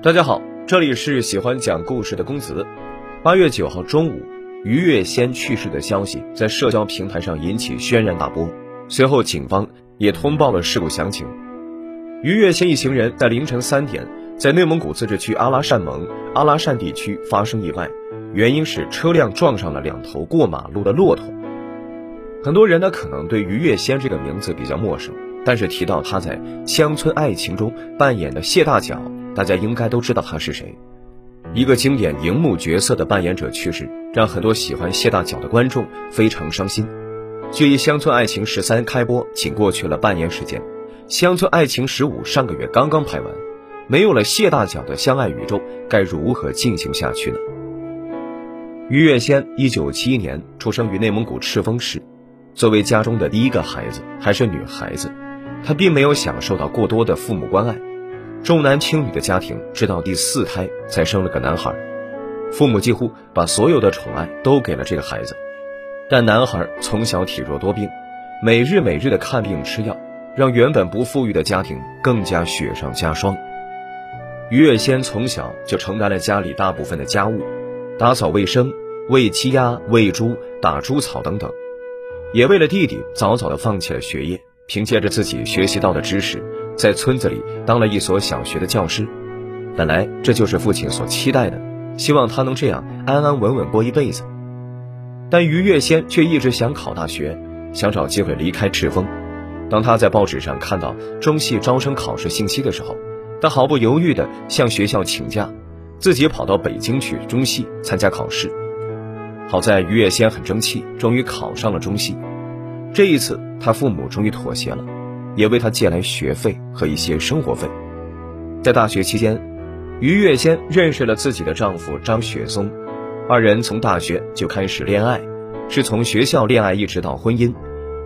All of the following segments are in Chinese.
大家好，这里是喜欢讲故事的公子。八月九号中午，于月仙去世的消息在社交平台上引起轩然大波。随后，警方也通报了事故详情。于月仙一行人在凌晨三点，在内蒙古自治区阿拉善盟阿拉善地区发生意外，原因是车辆撞上了两头过马路的骆驼。很多人呢可能对于月仙这个名字比较陌生，但是提到他在《乡村爱情》中扮演的谢大脚。大家应该都知道他是谁，一个经典荧幕角色的扮演者去世，让很多喜欢谢大脚的观众非常伤心。距离《乡村爱情十三》开播仅过去了半年时间，《乡村爱情十五》上个月刚刚拍完，没有了谢大脚的相爱宇宙，该如何进行下去呢？于月仙，一九七一年出生于内蒙古赤峰市，作为家中的第一个孩子，还是女孩子，她并没有享受到过多的父母关爱。重男轻女的家庭，直到第四胎才生了个男孩，父母几乎把所有的宠爱都给了这个孩子。但男孩从小体弱多病，每日每日的看病吃药，让原本不富裕的家庭更加雪上加霜。于月仙从小就承担了家里大部分的家务，打扫卫生、喂鸡鸭、喂猪、打猪草等等，也为了弟弟早早的放弃了学业，凭借着自己学习到的知识。在村子里当了一所小学的教师，本来这就是父亲所期待的，希望他能这样安安稳稳过一辈子。但于月仙却一直想考大学，想找机会离开赤峰。当他在报纸上看到中戏招生考试信息的时候，他毫不犹豫地向学校请假，自己跑到北京去中戏参加考试。好在于月仙很争气，终于考上了中戏。这一次，他父母终于妥协了。也为他借来学费和一些生活费。在大学期间，于月仙认识了自己的丈夫张雪松，二人从大学就开始恋爱，是从学校恋爱一直到婚姻，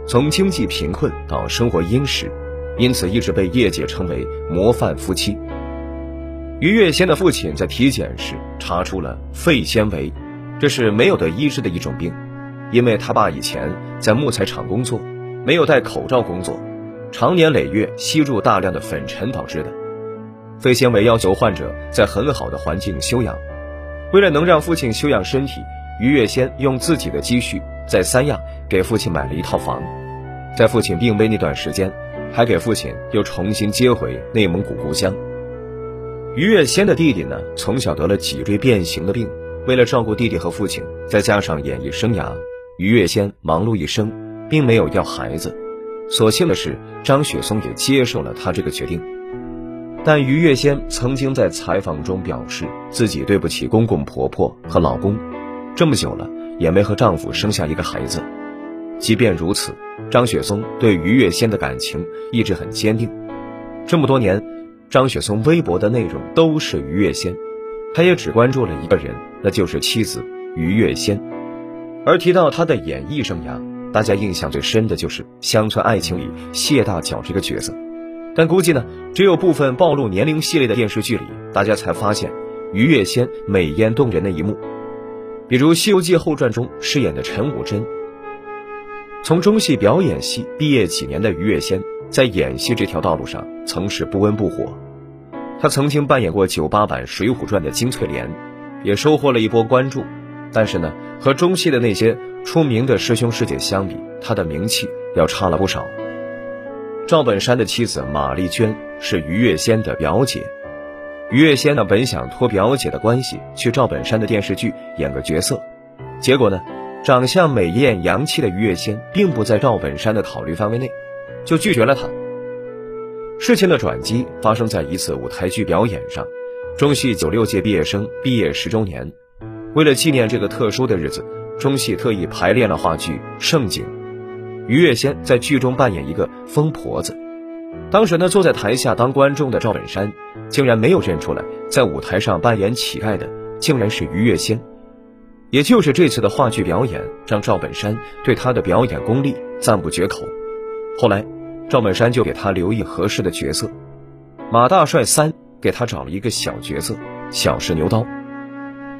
从经济贫困到生活殷实，因此一直被业界称为模范夫妻。于月仙的父亲在体检时查出了肺纤维，这是没有得医治的一种病，因为他爸以前在木材厂工作，没有戴口罩工作。常年累月吸入大量的粉尘导致的肺纤维，要求患者在很好的环境休养。为了能让父亲休养身体，于月仙用自己的积蓄在三亚给父亲买了一套房。在父亲病危那段时间，还给父亲又重新接回内蒙古故乡。于月仙的弟弟呢，从小得了脊椎变形的病，为了照顾弟弟和父亲，再加上演艺生涯，于月仙忙碌一生，并没有要孩子。所幸的是，张雪松也接受了他这个决定。但于月仙曾经在采访中表示，自己对不起公公婆婆和老公，这么久了也没和丈夫生下一个孩子。即便如此，张雪松对于月仙的感情一直很坚定。这么多年，张雪松微博的内容都是于月仙，他也只关注了一个人，那就是妻子于月仙。而提到他的演艺生涯。大家印象最深的就是《乡村爱情》里谢大脚这个角色，但估计呢，只有部分暴露年龄系列的电视剧里，大家才发现于月仙美艳动人的一幕，比如《西游记后传》中饰演的陈武贞。从中戏表演系毕业几年的于月仙，在演戏这条道路上曾是不温不火，她曾经扮演过九八版《水浒传》的金翠莲，也收获了一波关注。但是呢，和中戏的那些出名的师兄师姐相比，他的名气要差了不少。赵本山的妻子马丽娟是于月仙的表姐，于月仙呢本想托表姐的关系去赵本山的电视剧演个角色，结果呢，长相美艳洋气的于月仙并不在赵本山的考虑范围内，就拒绝了他。事情的转机发生在一次舞台剧表演上，中戏九六届毕业生毕业十周年。为了纪念这个特殊的日子，中戏特意排练了话剧《盛景》，于月仙在剧中扮演一个疯婆子。当时呢，坐在台下当观众的赵本山竟然没有认出来，在舞台上扮演乞丐的竟然是于月仙。也就是这次的话剧表演，让赵本山对他的表演功力赞不绝口。后来，赵本山就给他留意合适的角色，《马大帅三》给他找了一个小角色，小试牛刀。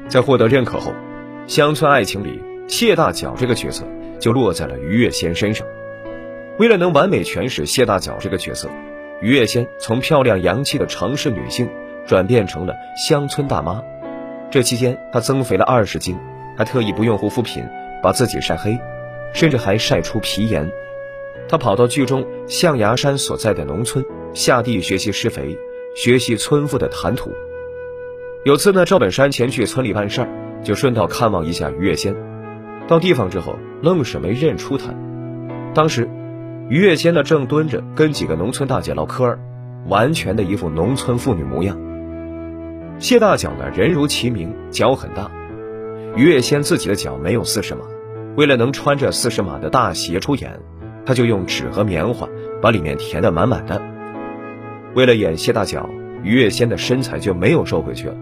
在获得认可后，《乡村爱情》里谢大脚这个角色就落在了于月仙身上。为了能完美诠释谢大脚这个角色，于月仙从漂亮洋气的城市女性转变成了乡村大妈。这期间，她增肥了二十斤，还特意不用护肤品，把自己晒黑，甚至还晒出皮炎。她跑到剧中象牙山所在的农村，下地学习施肥，学习村妇的谈吐。有次呢，赵本山前去村里办事儿，就顺道看望一下于月仙。到地方之后，愣是没认出她。当时，于月仙呢正蹲着跟几个农村大姐唠嗑儿，完全的一副农村妇女模样。谢大脚呢人如其名，脚很大。于月仙自己的脚没有四十码，为了能穿着四十码的大鞋出演，他就用纸和棉花把里面填得满满的。为了演谢大脚，于月仙的身材就没有瘦回去了，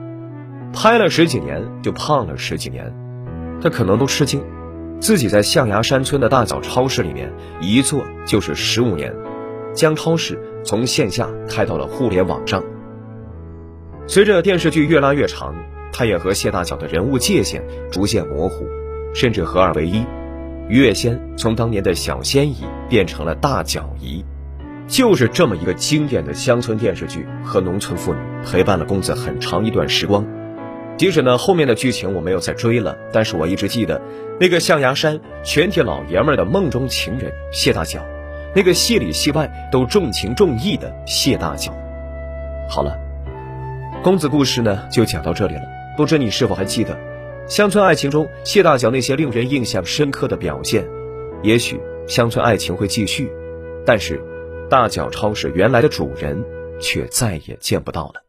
拍了十几年就胖了十几年。他可能都吃惊。自己在象牙山村的大脚超市里面一做就是十五年，将超市从线下开到了互联网上。随着电视剧越拉越长，他也和谢大脚的人物界限逐渐模糊，甚至合二为一。于月仙从当年的小仙姨变成了大脚姨，就是这么一个经典的乡村电视剧和农村妇女陪伴了公子很长一段时光。即使呢后面的剧情我没有再追了，但是我一直记得那个象牙山全体老爷们的梦中情人谢大脚，那个戏里戏外都重情重义的谢大脚。好了，公子故事呢就讲到这里了。不知你是否还记得乡村爱情中谢大脚那些令人印象深刻的表现？也许乡村爱情会继续，但是大脚超市原来的主人却再也见不到了。